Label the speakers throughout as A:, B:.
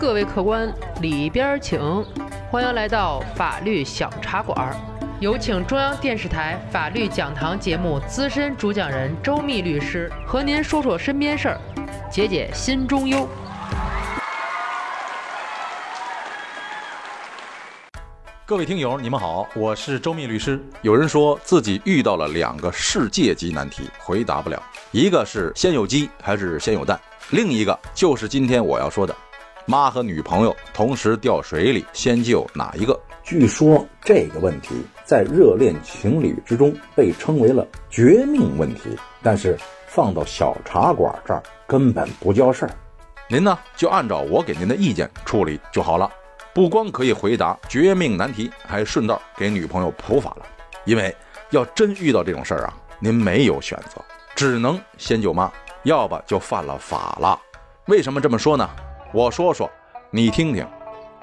A: 各位客官里边请，欢迎来到法律小茶馆。有请中央电视台法律讲堂节目资深主讲人周密律师和您说说身边事儿，解解心中忧。
B: 各位听友，你们好，我是周密律师。有人说自己遇到了两个世界级难题，回答不了，一个是先有鸡还是先有蛋，另一个就是今天我要说的。妈和女朋友同时掉水里，先救哪一个？
C: 据说这个问题在热恋情侣之中被称为了绝命问题，但是放到小茶馆这儿根本不叫事儿。
B: 您呢就按照我给您的意见处理就好了，不光可以回答绝命难题，还顺道给女朋友普法了。因为要真遇到这种事儿啊，您没有选择，只能先救妈，要不就犯了法了。为什么这么说呢？我说说，你听听，《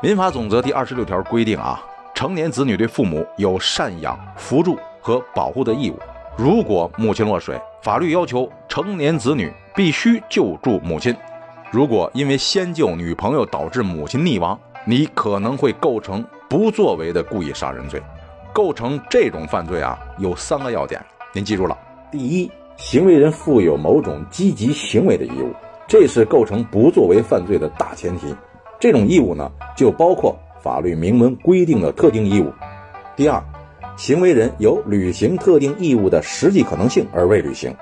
B: 民法总则》第二十六条规定啊，成年子女对父母有赡养、扶助和保护的义务。如果母亲落水，法律要求成年子女必须救助母亲。如果因为先救女朋友导致母亲溺亡，你可能会构成不作为的故意杀人罪。构成这种犯罪啊，有三个要点，您记住了。
C: 第一，行为人负有某种积极行为的义务。这是构成不作为犯罪的大前提，这种义务呢，就包括法律明文规定的特定义务。第二，行为人有履行特定义务的实际可能性而未履行。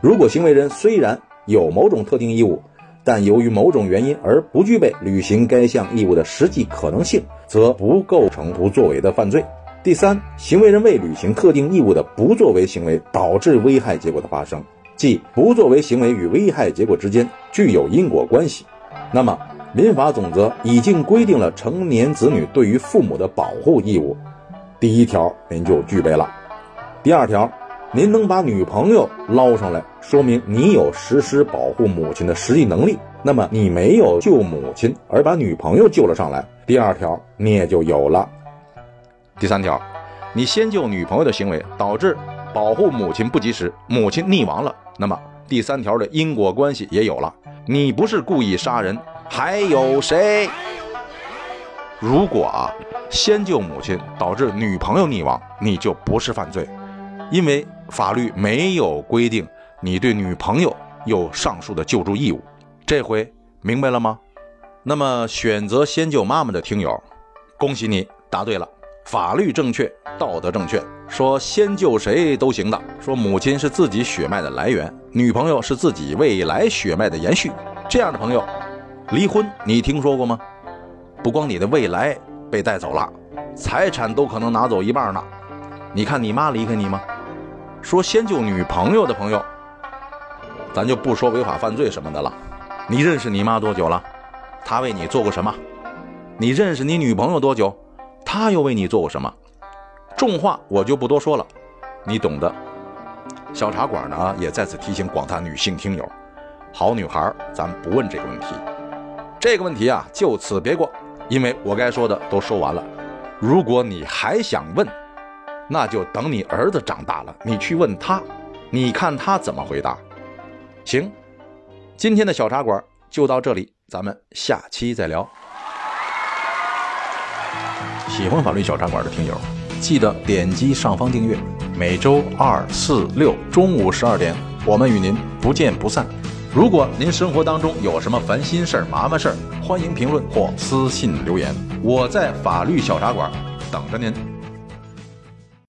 C: 如果行为人虽然有某种特定义务，但由于某种原因而不具备履行该项义务的实际可能性，则不构成不作为的犯罪。第三，行为人未履行特定义务的不作为行为导致危害结果的发生。即不作为行为与危害结果之间具有因果关系，那么民法总则已经规定了成年子女对于父母的保护义务。第一条您就具备了，第二条，您能把女朋友捞上来，说明你有实施保护母亲的实际能力。那么你没有救母亲，而把女朋友救了上来，第二条你也就有了。
B: 第三条，你先救女朋友的行为导致保护母亲不及时，母亲溺亡了。那么第三条的因果关系也有了，你不是故意杀人，还有谁？如果啊，先救母亲导致女朋友溺亡，你就不是犯罪，因为法律没有规定你对女朋友有上述的救助义务。这回明白了吗？那么选择先救妈妈的听友，恭喜你答对了。法律正确，道德正确，说先救谁都行的。说母亲是自己血脉的来源，女朋友是自己未来血脉的延续。这样的朋友，离婚你听说过吗？不光你的未来被带走了，财产都可能拿走一半呢。你看你妈离开你吗？说先救女朋友的朋友，咱就不说违法犯罪什么的了。你认识你妈多久了？她为你做过什么？你认识你女朋友多久？他又为你做过什么？重话我就不多说了，你懂的。小茶馆呢也再次提醒广大女性听友：好女孩，咱不问这个问题。这个问题啊，就此别过，因为我该说的都说完了。如果你还想问，那就等你儿子长大了，你去问他，你看他怎么回答。行，今天的小茶馆就到这里，咱们下期再聊。喜欢法律小茶馆的听友，记得点击上方订阅。每周二、四、六中午十二点，我们与您不见不散。如果您生活当中有什么烦心事儿、麻烦事儿，欢迎评论或私信留言，我在法律小茶馆等着您。